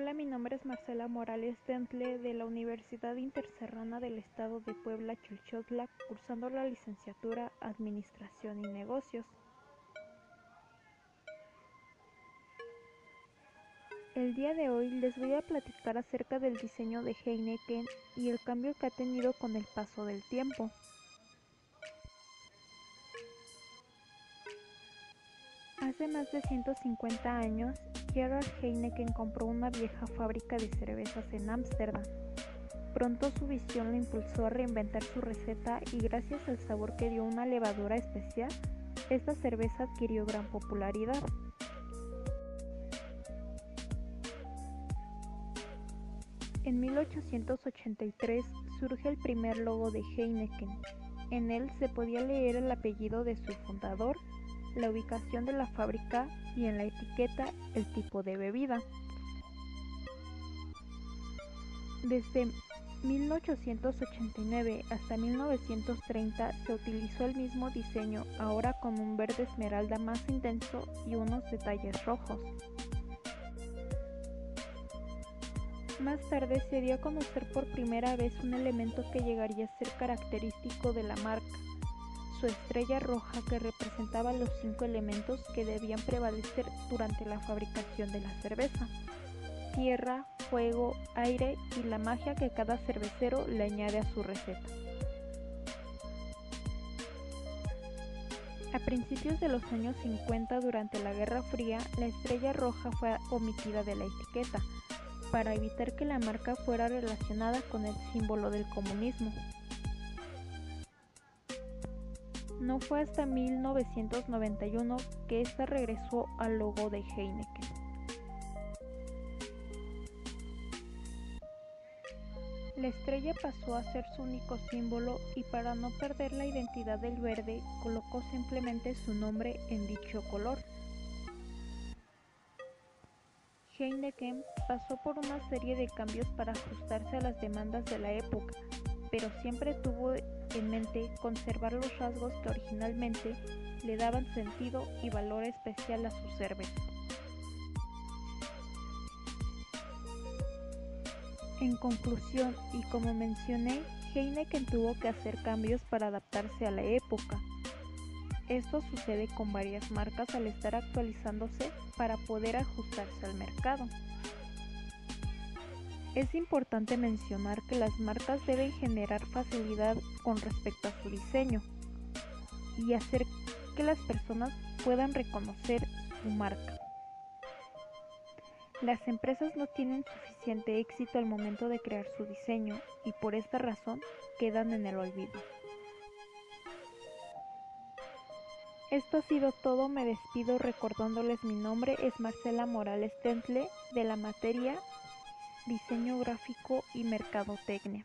Hola, mi nombre es Marcela Morales Dentle de la Universidad Interserrana del Estado de Puebla, Chilchotla, cursando la licenciatura Administración y Negocios. El día de hoy les voy a platicar acerca del diseño de Heineken y el cambio que ha tenido con el paso del tiempo. Hace más de 150 años, Gerard Heineken compró una vieja fábrica de cervezas en Ámsterdam. Pronto su visión lo impulsó a reinventar su receta y gracias al sabor que dio una levadura especial, esta cerveza adquirió gran popularidad. En 1883 surge el primer logo de Heineken. En él se podía leer el apellido de su fundador, la ubicación de la fábrica y en la etiqueta el tipo de bebida. Desde 1889 hasta 1930 se utilizó el mismo diseño, ahora con un verde esmeralda más intenso y unos detalles rojos. Más tarde se dio a conocer por primera vez un elemento que llegaría a ser característico de la marca, su estrella roja que representaba los cinco elementos que debían prevalecer durante la fabricación de la cerveza. Tierra, fuego, aire y la magia que cada cervecero le añade a su receta. A principios de los años 50, durante la Guerra Fría, la estrella roja fue omitida de la etiqueta, para evitar que la marca fuera relacionada con el símbolo del comunismo. No fue hasta 1991 que esta regresó al logo de Heineken. La estrella pasó a ser su único símbolo y para no perder la identidad del verde colocó simplemente su nombre en dicho color. Heineken pasó por una serie de cambios para ajustarse a las demandas de la época, pero siempre tuvo en mente conservar los rasgos que originalmente le daban sentido y valor especial a su cerveza. En conclusión, y como mencioné, Heineken tuvo que hacer cambios para adaptarse a la época. Esto sucede con varias marcas al estar actualizándose para poder ajustarse al mercado. Es importante mencionar que las marcas deben generar facilidad con respecto a su diseño y hacer que las personas puedan reconocer su marca. Las empresas no tienen suficiente éxito al momento de crear su diseño y por esta razón quedan en el olvido. Esto ha sido todo, me despido recordándoles mi nombre es Marcela Morales Tentle de la materia diseño gráfico y mercadotecnia.